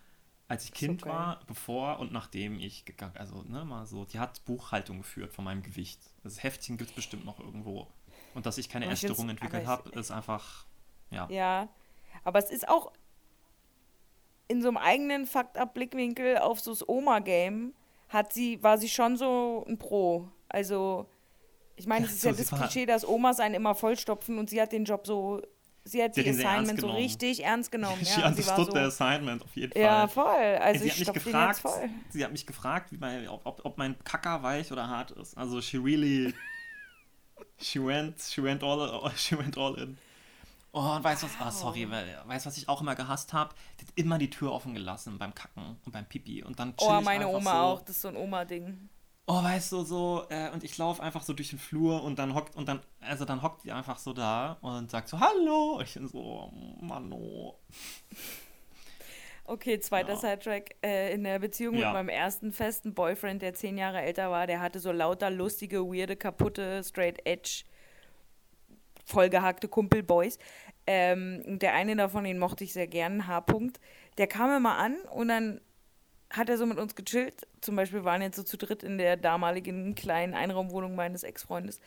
als ich So Kind geil. war, bevor und nachdem ich gegangen, also ne, mal so, die hat Buchhaltung geführt von meinem Gewicht. Das Heftchen gibt es bestimmt noch irgendwo. Und dass ich keine Essstörung entwickelt habe, ist einfach, ja. Ja, aber es ist auch in so einem eigenen Fakt-Up-Blickwinkel auf so das Oma-Game hat sie, war sie schon so ein Pro. Also Ich meine, Ja, es ist so, ja das Klischee, dass Omas einen immer vollstopfen und sie hat den Job so, sie hat Sie die Assignment so richtig ernst genommen. She [laughs] Ja, understood the so, assignment, auf jeden ja, Fall. voll. Also sie ich hat mich gefragt, sie hat mich gefragt, mein, ob, ob, mein Kacker weich oder hart ist. Also she really, [laughs] she went, she went all, [laughs] she went all in. Oh, und weißt du was, ah, sorry, weil, weißt du, was ich auch immer gehasst habe? Die hat immer die Tür offen gelassen beim Kacken und beim Pipi und dann Oh, meine Oma so, auch. Das ist so ein Oma-Ding. Oh, weißt du, so, äh, und ich laufe einfach so durch den Flur und dann hockt, und dann, also dann hockt die einfach so da und sagt so, hallo. Und ich bin so, oh, Mann, oh. Okay, zweiter Ja. Sidetrack. Äh, in der Beziehung Ja. mit meinem ersten festen Boyfriend, der zehn Jahre älter war, der hatte so lauter lustige, weirde, kaputte, straight edge, vollgehackte Kumpelboys. Ähm, und der eine davon, den mochte ich sehr gern, H-Punkt. Der kam immer an und dann hat er so mit uns gechillt. Zum Beispiel waren jetzt so zu dritt in der damaligen kleinen Einraumwohnung meines Ex-Freundes.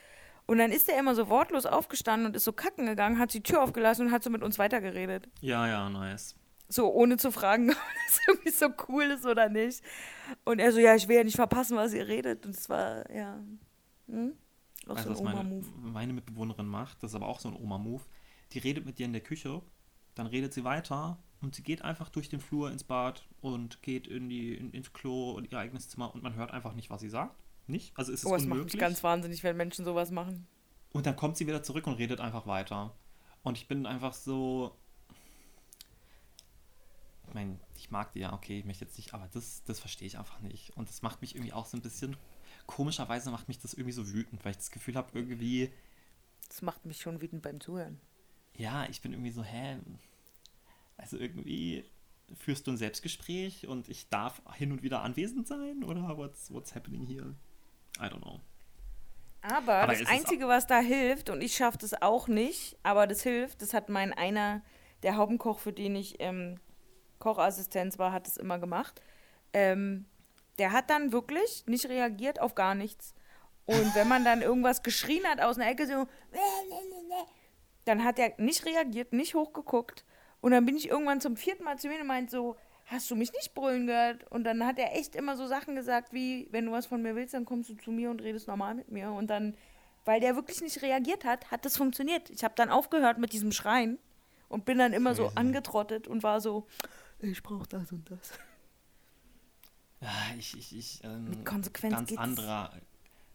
Und dann ist er immer so wortlos aufgestanden und ist so kacken gegangen, hat die Tür aufgelassen und hat so mit uns weitergeredet. Ja, ja, nice. So, ohne zu fragen, [laughs] ob das irgendwie so cool ist oder nicht. Und er so, ja, ich will ja nicht verpassen, was ihr redet. Und es war, ja. Hm? Auch Weißt so ein was meine, Oma-Move. meine Mitbewohnerin macht? Das ist aber auch so ein Oma-Move. Die redet mit dir in der Küche, dann redet sie weiter und sie geht einfach durch den Flur ins Bad und geht in die, in, ins Klo und ihr eigenes Zimmer und man hört einfach nicht, was sie sagt. Nicht? Also ist es Oh, es macht unmöglich. mich ganz wahnsinnig, wenn Menschen sowas machen. Und dann kommt sie wieder zurück und redet einfach weiter. Und ich bin einfach so. Ich meine, ich mag die ja, okay, ich möchte jetzt nicht, aber das, das verstehe ich einfach nicht. Und das macht mich irgendwie auch so ein bisschen. Komischerweise macht mich das irgendwie so wütend, weil ich das Gefühl habe, irgendwie. Das macht mich schon wütend beim Zuhören. Ja, ich bin irgendwie so, hä? Also irgendwie führst du ein Selbstgespräch und ich darf hin und wieder anwesend sein? Oder what's, what's happening here? I don't know. Aber, Aber das Einzige, was da hilft, und ich schaffe das auch nicht, aber das hilft, das hat mein einer, der Haubenkoch, für den ich ähm, Kochassistenz war, hat es immer gemacht. Ähm, der hat dann wirklich nicht reagiert auf gar nichts. Und wenn man dann irgendwas geschrien hat aus einer Ecke, so, [laughs] dann hat er nicht reagiert, nicht hochgeguckt. Und dann bin ich irgendwann zum vierten Mal zu ihm und meint so, hast du mich nicht brüllen gehört? Und dann hat er echt immer so Sachen gesagt wie, wenn du was von mir willst, dann kommst du zu mir und redest normal mit mir. Und dann, weil der wirklich nicht reagiert hat, hat das funktioniert. Ich habe dann aufgehört mit diesem Schreien und bin dann immer so angetrottet und war so, ich brauche das und das. Ja, ich, ich, ich, ähm, Mit Konsequenz ganz geht's. anderer,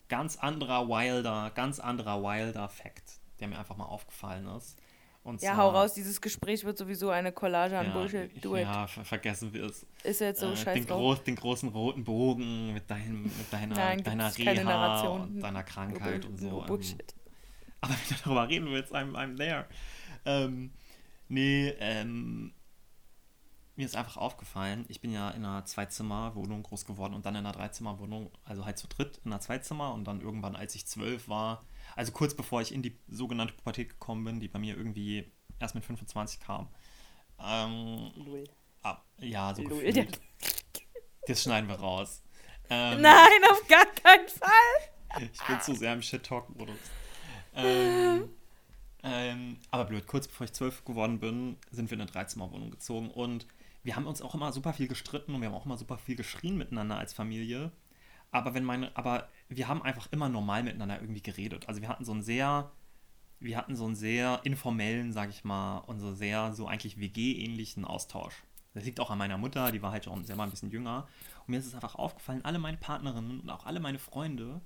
ganz anderer wilder, ganz anderer wilder Fact, der mir einfach mal aufgefallen ist. Und Ja, hau raus, dieses Gespräch wird sowieso eine Collage an ja, Bullshit. Do. Ja, ver vergessen wir es. Ist jetzt so äh, scheiß den, groß, den großen roten Bogen mit, deinem, mit deiner, Nein, deiner Reha und deiner Krankheit Nur und so. nur ähm, Bullshit. aber wenn du darüber reden willst, I'm, I'm there. Ähm, nee, ähm, mir ist einfach aufgefallen, ich bin ja in einer Zwei-Zimmer-Wohnung groß geworden und dann in einer Dreizimmer-Wohnung, also halt zu dritt in einer Zweizimmer und dann irgendwann, als ich zwölf war, also kurz bevor ich in die sogenannte Pubertät gekommen bin, die bei mir irgendwie erst mit 25 kam. Ähm, Lul. ab, ja, so Lul. gefühlt. Das schneiden wir raus. Ähm, Nein, auf gar keinen Fall. ich bin zu sehr im Shit-Talk-Modus. Ähm, ähm, aber blöd, kurz bevor ich zwölf geworden bin, sind wir in eine Dreizimmerwohnung gezogen und wir haben uns auch immer super viel gestritten und wir haben auch immer super viel geschrien miteinander als Familie. Aber wenn meine, aber wir haben einfach immer normal miteinander irgendwie geredet. Also wir hatten so einen sehr, wir hatten so einen sehr informellen, sag ich mal, und so sehr so eigentlich WG-ähnlichen Austausch. Das liegt auch an meiner Mutter, die war halt schon selber ein bisschen jünger. Und mir ist es einfach aufgefallen, alle meine Partnerinnen und auch alle meine Freunde,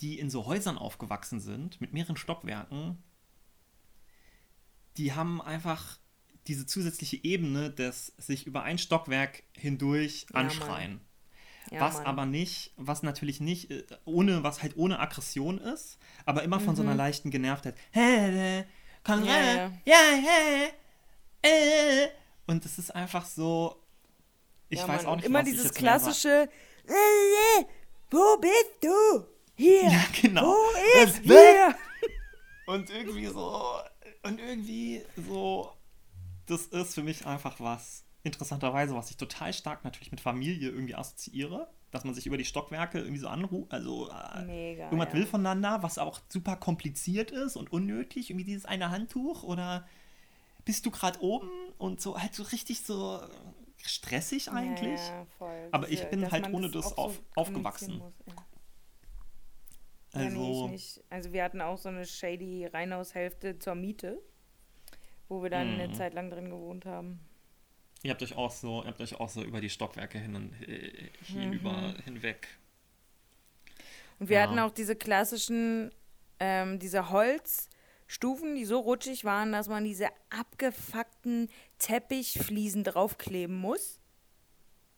die in so Häusern aufgewachsen sind, mit mehreren Stockwerken, die haben einfach diese zusätzliche Ebene des sich über ein Stockwerk hindurch anschreien. Ja, was Mann. aber nicht, was natürlich nicht, äh, ohne, was halt ohne Aggression ist, aber immer von so einer leichten Genervtheit. Hä, komm Mhm. Ja, rein, ja, hä, äh. Und es ist einfach so, ich Ja, weiß Mann, auch und nicht, immer was dieses sag. klassische, äh, wo bist du? Hier. Ja, genau. Wo ist hier? [laughs] Und irgendwie so, und irgendwie so, das ist für mich einfach was, interessanterweise, was ich total stark natürlich mit Familie irgendwie assoziiere, dass man sich über die Stockwerke irgendwie so anruft, also äh, Mega. irgendwas ja. will voneinander, was auch super kompliziert ist und unnötig, irgendwie dieses eine Handtuch oder bist du gerade oben und so halt so richtig so stressig eigentlich. Ja, ja, voll. Aber ich bin dass halt ohne das auch auf- aufgewachsen. kommunizieren muss, Ja, nee, Also. Also wir hatten auch so eine shady Reihenhaushälfte zur Miete, wo wir dann eine Mhm. Zeit lang drin gewohnt haben. Ihr habt euch auch so, ihr habt euch auch so über die Stockwerke hin und äh, hinüber Mhm. hinweg. Und wir Ja. hatten auch diese klassischen, ähm, diese Holzstufen, die so rutschig waren, dass man diese abgefuckten Teppichfliesen draufkleben muss.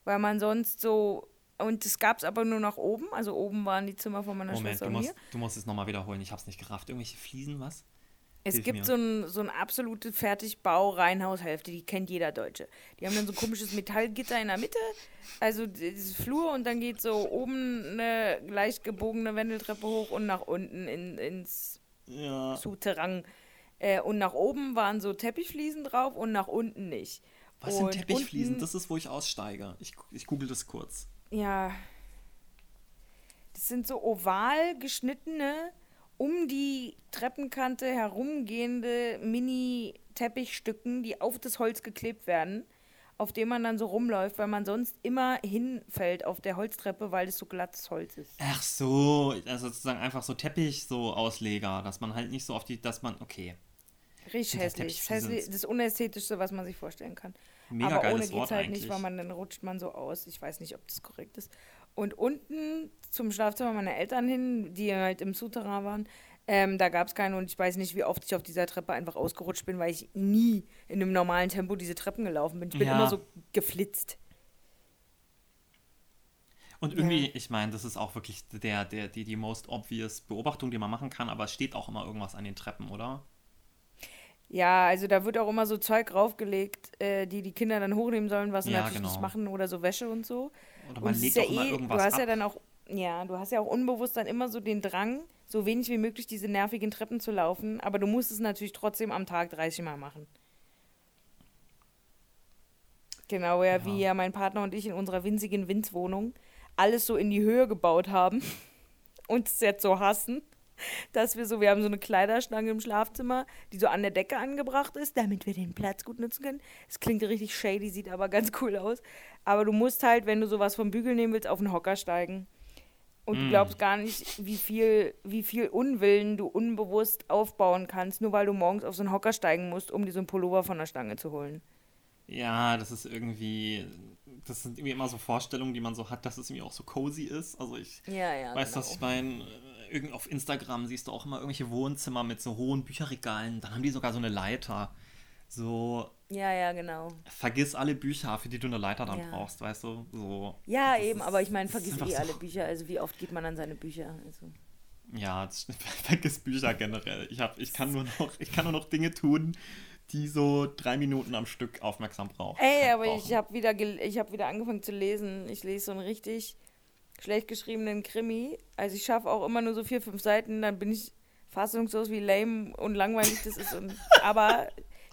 Weil man sonst so. Und das gab es aber nur nach oben. Also oben waren die Zimmer von meiner Moment, Schwester du und musst, mir. du musst es nochmal wiederholen. Ich hab's nicht gerafft. Irgendwelche Fliesen, was? Es Hilf gibt mir. so ein, so ein absolute Fertigbau-Reihenhaushälfte, die kennt jeder Deutsche. Die haben dann so ein komisches Metallgitter in der Mitte, also dieses Flur und dann geht so oben eine leicht gebogene Wendeltreppe hoch und nach unten in, ins Ja. Souterrain. Äh, und nach oben waren so Teppichfliesen drauf und nach unten nicht. Was und sind Teppichfliesen? unten- Das ist, wo ich aussteige. Ich, ich google das kurz. Ja. Das sind so oval geschnittene, um die Treppenkante herumgehende Mini-Teppichstücken, die auf das Holz geklebt werden, auf dem man dann so rumläuft, weil man sonst immer hinfällt auf der Holztreppe, weil es so glattes Holz ist. Ach so, also sozusagen einfach so Teppich, so Ausleger, dass man halt nicht so auf die, dass man, okay. Richtig hässlich. Das, hässlich. das Unästhetischste, was man sich vorstellen kann. Mega Aber ohne geht's Wort halt eigentlich. nicht, weil man dann rutscht man so aus. Ich weiß nicht, ob das korrekt ist. Und unten zum Schlafzimmer meiner Eltern hin, die halt im Souterrain waren, ähm, da gab es keine und ich weiß nicht, wie oft ich auf dieser Treppe einfach ausgerutscht bin, weil ich nie in einem normalen Tempo diese Treppen gelaufen bin. Ich bin Ja. immer so geflitzt. Und irgendwie, ich meine, das ist auch wirklich der, der, die, die most obvious Beobachtung, die man machen kann, aber es steht auch immer irgendwas an den Treppen, oder? Ja, also da wird auch immer so Zeug raufgelegt, äh, die die Kinder dann hochnehmen sollen, was sie Ja, natürlich nicht genau. machen oder so Wäsche und so. Oder man legt ist auch immer eh, irgendwas du hast ab. ja dann auch, ja, du hast ja auch unbewusst dann immer so den Drang, so wenig wie möglich diese nervigen Treppen zu laufen, aber du musst es natürlich trotzdem am Tag 30 Mal machen. Genau, ja, wie ja mein Partner und ich in unserer winzigen Winzwohnung alles so in die Höhe gebaut haben [laughs] und es jetzt so hassen, dass wir so, wir haben so eine Kleiderstange im Schlafzimmer, die so an der Decke angebracht ist, damit wir den Platz gut nutzen können. Es klingt richtig shady, sieht aber ganz cool aus. Aber du musst halt, wenn du sowas vom Bügel nehmen willst, auf den Hocker steigen. Und du Mm. glaubst gar nicht, wie viel, wie viel Unwillen du unbewusst aufbauen kannst, nur weil du morgens auf so einen Hocker steigen musst, um dir so einen Pullover von der Stange zu holen. Ja, das ist irgendwie, das sind irgendwie immer so Vorstellungen, die man so hat, dass es irgendwie auch so cozy ist. Also ich Ja, ja. weiß, was ich meine. Irgend auf Instagram siehst du auch immer irgendwelche Wohnzimmer mit so hohen Bücherregalen. Dann haben die sogar so eine Leiter. So, Ja, ja, genau. vergiss alle Bücher, für die du eine Leiter dann Ja. brauchst, weißt du? So. Ja, eben, ist- aber ich meine, vergiss [laughs] eh so- alle Bücher. Also wie oft geht man an seine Bücher? Also. Ja, [laughs] vergiss Bücher generell. Ich, hab, ich, kann nur noch, ich kann nur noch Dinge tun, die so drei Minuten am Stück aufmerksam brauchen. Ey, aber brauchen. ich habe wieder, ich hab wieder angefangen zu lesen. Ich lese so einen richtig schlecht geschriebenen Krimi. Also ich schaffe auch immer nur so vier, fünf Seiten, dann bin ich fassungslos, wie lame und langweilig das ist. Und, [laughs] aber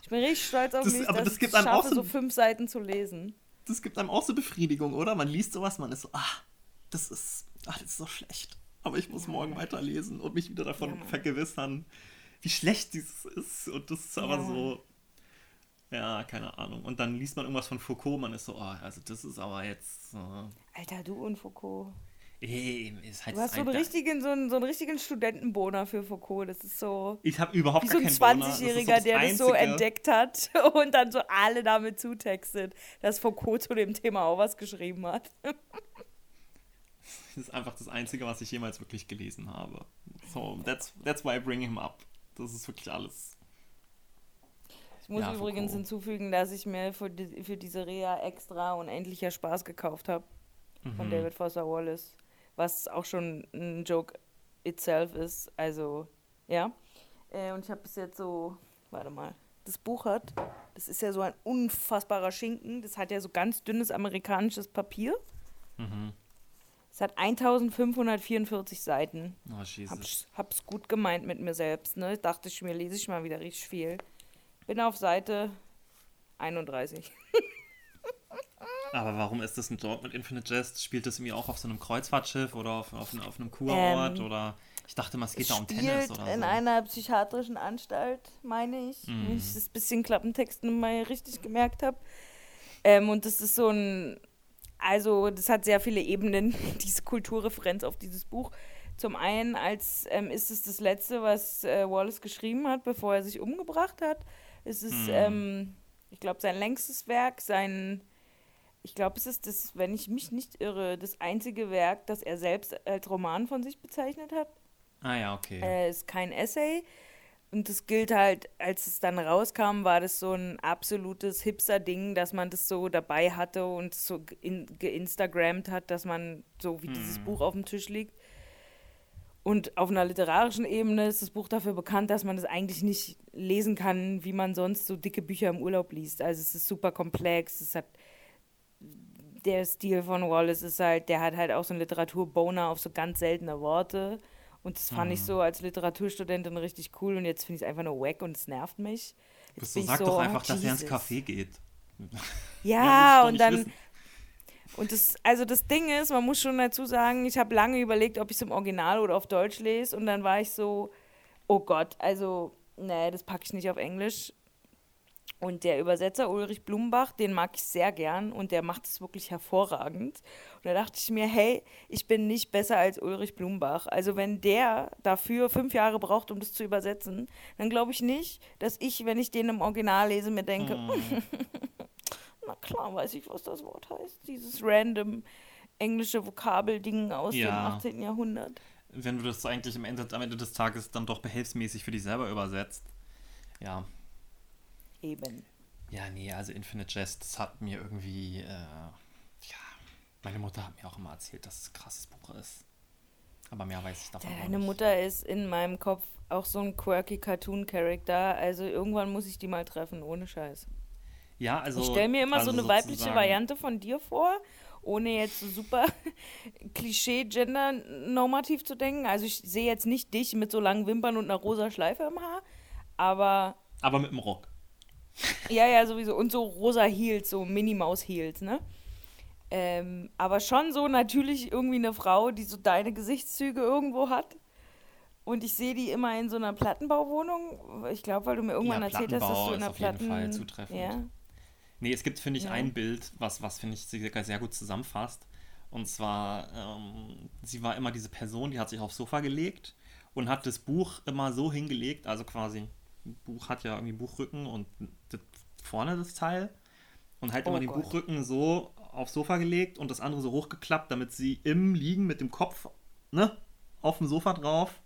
ich bin richtig stolz auf Das- mich, aber dass das gibt ich einem auch schaffe, so so ein- fünf Seiten zu lesen. das gibt einem auch so Befriedigung, oder? Man liest sowas, man ist so, ah, das ist, ah, das ist so schlecht. Aber ich muss morgen weiterlesen und mich wieder davon Ja. vergewissern, wie schlecht dieses ist. Und das ist aber Ja. so, ja, keine Ahnung. Und dann liest man irgendwas von Foucault, man ist so, ah, also das ist aber jetzt, äh, Alter, du und Foucault. Ey, ist halt Du hast so einen ein- richtigen, so einen, so einen richtigen Studentenboner für Foucault. Das ist so Ich habe überhaupt wie so ein keinen Boner. Das ist 20-Jähriger, der das so entdeckt hat [laughs] und dann so alle damit zutextet, dass Foucault zu dem Thema auch was geschrieben hat. Das ist einfach das Einzige, was ich jemals wirklich gelesen habe. So, that's, that's why I bring him up. Das ist wirklich alles. Ich muss Ja, übrigens Foucault. hinzufügen, dass ich mir für, die, für diese Reha extra unendlicher Spaß gekauft habe von Mhm. David Foster Wallace, was auch schon ein Joke itself ist. Also, ja. Äh, und ich habe bis jetzt so, warte mal, das Buch hat, das ist ja so ein unfassbarer Schinken. Das hat ja so ganz dünnes amerikanisches Papier. Mhm. Es hat 1544 Seiten. Oh, Jesus. Hab's, hab's gut gemeint mit mir selbst, ne? Dachte ich mir, lese ich mal wieder richtig viel. Bin auf Seite 31. [laughs] Aber warum ist das ein mit Infinite Jest? Spielt das irgendwie auch auf so einem Kreuzfahrtschiff oder auf, auf, auf einem Kurort? Ähm, oder ich dachte mal, es geht da um Tennis oder in so. einer psychiatrischen Anstalt, meine ich. Mhm. Wenn ich das bisschen Klappentexten mal richtig gemerkt habe. Ähm, und das ist so ein, also das hat sehr viele Ebenen, [laughs] diese Kulturreferenz auf dieses Buch. Zum einen, als ähm, ist es das letzte, was äh, Wallace geschrieben hat, bevor er sich umgebracht hat. Es ist, Hm. ähm, ich glaube, sein längstes Werk, sein, ich glaube, es ist das, wenn ich mich nicht irre, das einzige Werk, das er selbst als Roman von sich bezeichnet hat. Ah ja, okay. Äh, ist kein Essay. Und das gilt halt, als es dann rauskam, war das so ein absolutes Hipster-Ding, dass man das so dabei hatte und so in, geinstagrammt hat, dass man so wie dieses Buch auf dem Tisch liegt. Und auf einer literarischen Ebene ist das Buch dafür bekannt, dass man es eigentlich nicht lesen kann, wie man sonst so dicke Bücher im Urlaub liest. Also es ist super komplex, es hat der Stil von Wallace ist halt, der hat halt auch so einen Literaturboner auf so ganz seltene Worte. Und das fand ich so als Literaturstudentin richtig cool und jetzt finde ich es einfach nur wack und es nervt mich. Jetzt ich sag so, doch oh, einfach, dass er ins. Café geht. Ja, [laughs] du und dann. wissen. Und das, also das Ding ist, man muss schon dazu sagen, ich habe lange überlegt, ob ich es im Original oder auf Deutsch lese. Und dann war ich so, oh Gott, also, nee, das packe ich nicht auf Englisch. Und der Übersetzer Ulrich Blumenbach, den mag ich sehr gern und der macht es wirklich hervorragend. Und da dachte ich mir, hey, ich bin nicht besser als Ulrich Blumenbach. Also wenn der dafür fünf Jahre braucht, um das zu übersetzen, dann glaube ich nicht, dass ich, wenn ich den im Original lese, mir denke, [laughs] na klar, weiß ich, was das Wort heißt. Dieses random englische Vokabelding aus dem Ja. 18. Jahrhundert. Wenn du das eigentlich am Ende, am Ende des Tages dann doch behelfsmäßig für dich selber übersetzt. Ja. Eben. Ja, nee, also Infinite Jest, das hat mir irgendwie, äh, ja, meine Mutter hat mir auch immer erzählt, dass es ein krasses Buch ist. Aber mehr weiß ich davon Deine nicht. Mutter ist in meinem Kopf auch so ein quirky Cartoon-Charakter. Also irgendwann muss ich die mal treffen, ohne Scheiß. Ja, also. ich stelle mir immer also so eine weibliche Variante von dir vor, ohne jetzt so super [laughs] Klischee-Gender-normativ zu denken. Also ich sehe jetzt nicht dich mit so langen Wimpern und einer rosa Schleife im Haar, aber Aber mit dem Rock. Ja, ja, sowieso. Und so rosa Heels, so Minimaus-Heels, ne? Ähm, aber schon so natürlich irgendwie eine Frau, die so deine Gesichtszüge irgendwo hat. Und ich sehe die immer in so einer Plattenbauwohnung. Ich glaube, weil du mir irgendwann Ja, erzählt hast, dass du in einer auf jeden Platten... Fall zutreffend. Ja. Nee, es gibt, finde ich, Ja. ein Bild, was, was finde ich, sehr, sehr gut zusammenfasst. Und zwar, ähm, sie war immer diese Person, die hat sich aufs Sofa gelegt und hat das Buch immer so hingelegt, also quasi, Buch hat ja irgendwie Buchrücken und das, vorne das Teil und halt Oh immer den Gott. Buchrücken so aufs Sofa gelegt und das andere so hochgeklappt, damit sie im Liegen mit dem Kopf, ne, auf dem Sofa drauf.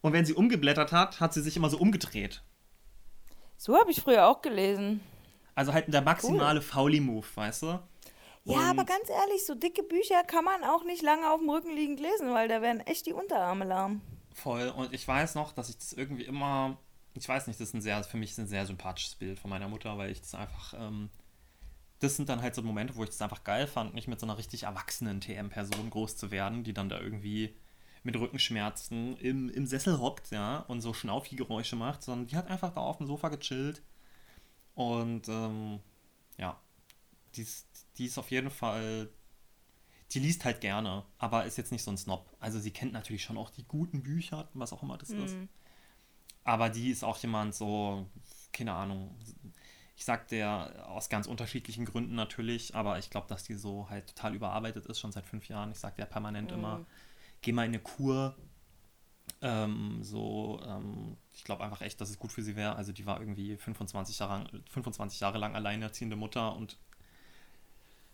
Und wenn sie umgeblättert hat, hat sie sich immer so umgedreht. So habe ich früher auch gelesen. Also halt der maximale Fauli-Move, weißt du? Ja, Und- aber ganz ehrlich, so dicke Bücher kann man auch nicht lange auf dem Rücken liegend lesen, weil da werden echt die Unterarme lahm. Voll. Und ich weiß noch, dass ich das irgendwie immer. Ich weiß nicht, das ist ein sehr, für mich ein sehr sympathisches Bild von meiner Mutter, weil ich das einfach. Ähm, das sind dann halt so Momente, wo ich das einfach geil fand, nicht mit so einer richtig erwachsenen TM-Person groß zu werden, die dann da irgendwie mit Rückenschmerzen im, im Sessel hockt, ja, und so Schnaufi-Geräusche macht, sondern die hat einfach da auf dem Sofa gechillt. Und ähm, ja, die ist, die ist auf jeden Fall die liest halt gerne, aber ist jetzt nicht so ein Snob. Also sie kennt natürlich schon auch die guten Bücher, was auch immer das ist. Aber die ist auch jemand so, keine Ahnung, ich sag der aus ganz unterschiedlichen Gründen natürlich, aber ich glaube, dass die so halt total überarbeitet ist, schon seit fünf Jahren. Ich sag der permanent immer, geh mal in eine Kur. Ähm, so, ähm, ich glaube einfach echt, dass es gut für sie wäre. Also die war irgendwie 25 Jahre, 25 Jahre lang alleinerziehende Mutter und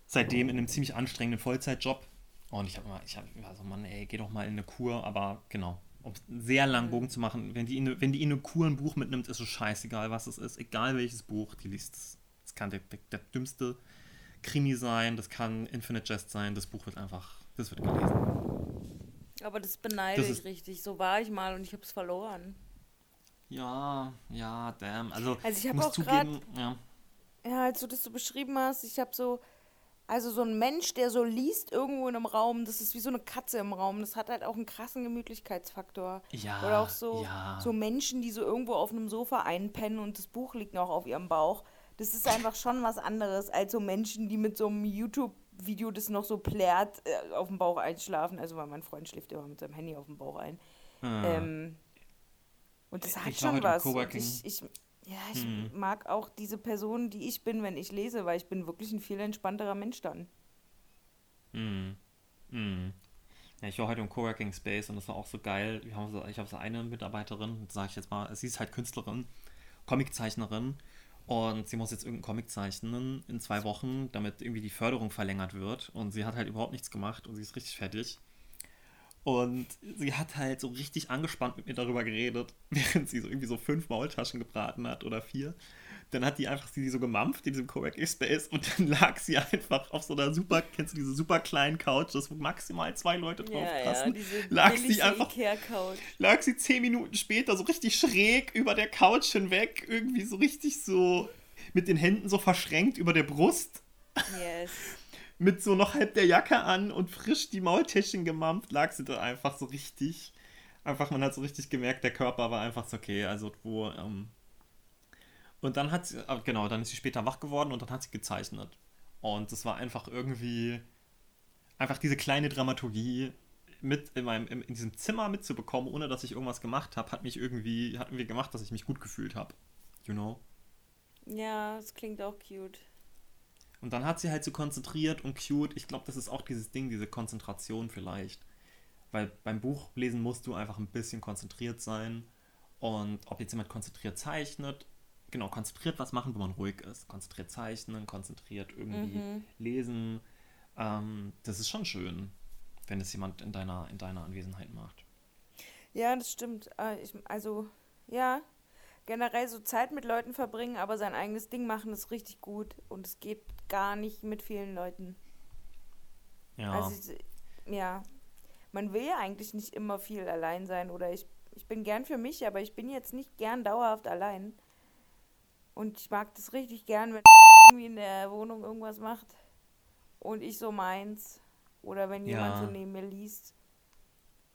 seitdem in einem ziemlich anstrengenden Vollzeitjob. Und ich habe immer, ich habe immer so, Mann, ey, geh doch mal in eine Kur, aber genau, um es einen sehr langen Bogen zu machen, wenn die, in, eine- wenn die in eine Kur ein Buch mitnimmt, ist es scheißegal, was es ist, egal welches Buch, die liest es. Es kann der, der, der dümmste Krimi sein, das kann Infinite Jest sein, das Buch wird einfach, das wird gelesen. Aber das beneide Das ich richtig. So war ich mal und ich habe es verloren. Ja, ja, damn. Also, Also ich hab muss auch zugeben, ja. Ja, als du das so beschrieben hast, ich habe so, also so ein Mensch, der so liest irgendwo in einem Raum, das ist wie so eine Katze im Raum. Das hat halt auch einen krassen Gemütlichkeitsfaktor. Ja, Oder auch so, ja. so Menschen, die so irgendwo auf einem Sofa einpennen und das Buch liegt noch auf ihrem Bauch. Das ist einfach schon was anderes als so Menschen, die mit so einem YouTube-Video, das noch so plärt, äh, auf dem Bauch einschlafen. Also, weil mein Freund schläft immer mit seinem Handy auf dem Bauch ein. Ähm, und das hat schon was. Ich, ich, ja, ich Hm. mag auch diese Person, die ich bin, wenn ich lese, weil ich bin wirklich ein viel entspannterer Mensch dann. Mhm. Mhm. Ja, ich war heute im Coworking Space und das war auch so geil. Wir haben so, ich habe so eine Mitarbeiterin, sage ich jetzt mal, sie ist halt Künstlerin, Comiczeichnerin und sie muss jetzt irgendeinen Comic zeichnen in zwei Wochen, damit irgendwie die Förderung verlängert wird und sie hat halt überhaupt nichts gemacht und sie ist richtig fertig. Und sie hat halt so richtig angespannt mit mir darüber geredet, [laughs] während sie so irgendwie so fünf Maultaschen gebraten hat oder vier dann hat die einfach sie so gemampft in diesem Coworking Space und dann [laughs] lag sie einfach auf so einer super, kennst du diese super kleinen Couch, wo maximal zwei Leute drauf ja, passen, ja, lag sie einfach, lag sie zehn Minuten später so richtig schräg über der Couch hinweg, irgendwie so richtig so mit den Händen so verschränkt über der Brust. Yes. Mit so noch halb der Jacke an und frisch die Maultäschchen gemampft, lag sie da einfach so richtig. Einfach, man hat so richtig gemerkt, der Körper war einfach so, okay, also wo, ähm, und dann hat sie, äh, genau, dann ist sie später wach geworden und dann hat sie gezeichnet. Und das war einfach irgendwie, einfach diese kleine Dramaturgie mit in, meinem, in, diesem Zimmer mitzubekommen, ohne dass ich irgendwas gemacht habe, hat mich irgendwie, hat irgendwie gemacht, dass ich mich gut gefühlt habe. You know? Ja, es klingt auch cute. Und dann hat sie halt so konzentriert und cute. Ich glaube, das ist auch dieses Ding, diese Konzentration vielleicht. Weil beim Buchlesen musst du einfach ein bisschen konzentriert sein. Und ob jetzt jemand konzentriert zeichnet genau, konzentriert was machen, wo man ruhig ist. Konzentriert zeichnen, konzentriert irgendwie mhm. lesen. Ähm, das ist schon schön, wenn es jemand in deiner, in deiner Anwesenheit macht. Ja, das stimmt. Äh, also, ja, generell so Zeit mit Leuten verbringen, aber sein eigenes Ding machen ist richtig gut. Und es geht gar nicht mit vielen Leuten. Ja. Also, ja. Man will ja eigentlich nicht immer viel allein sein oder ich, ich bin gern für mich, aber ich bin jetzt nicht gern dauerhaft allein. Und ich mag das richtig gern, wenn irgendwie in der Wohnung irgendwas macht und ich so meins. Oder wenn jemand ja. so neben mir liest.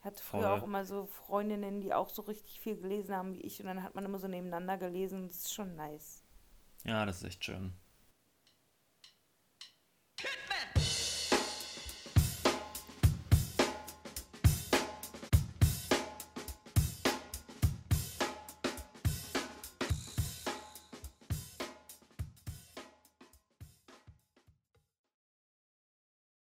Ich hatte früher Voll. auch immer so Freundinnen, die auch so richtig viel gelesen haben wie ich. Und dann hat man immer so nebeneinander gelesen. Das ist schon nice. Ja, das ist echt schön.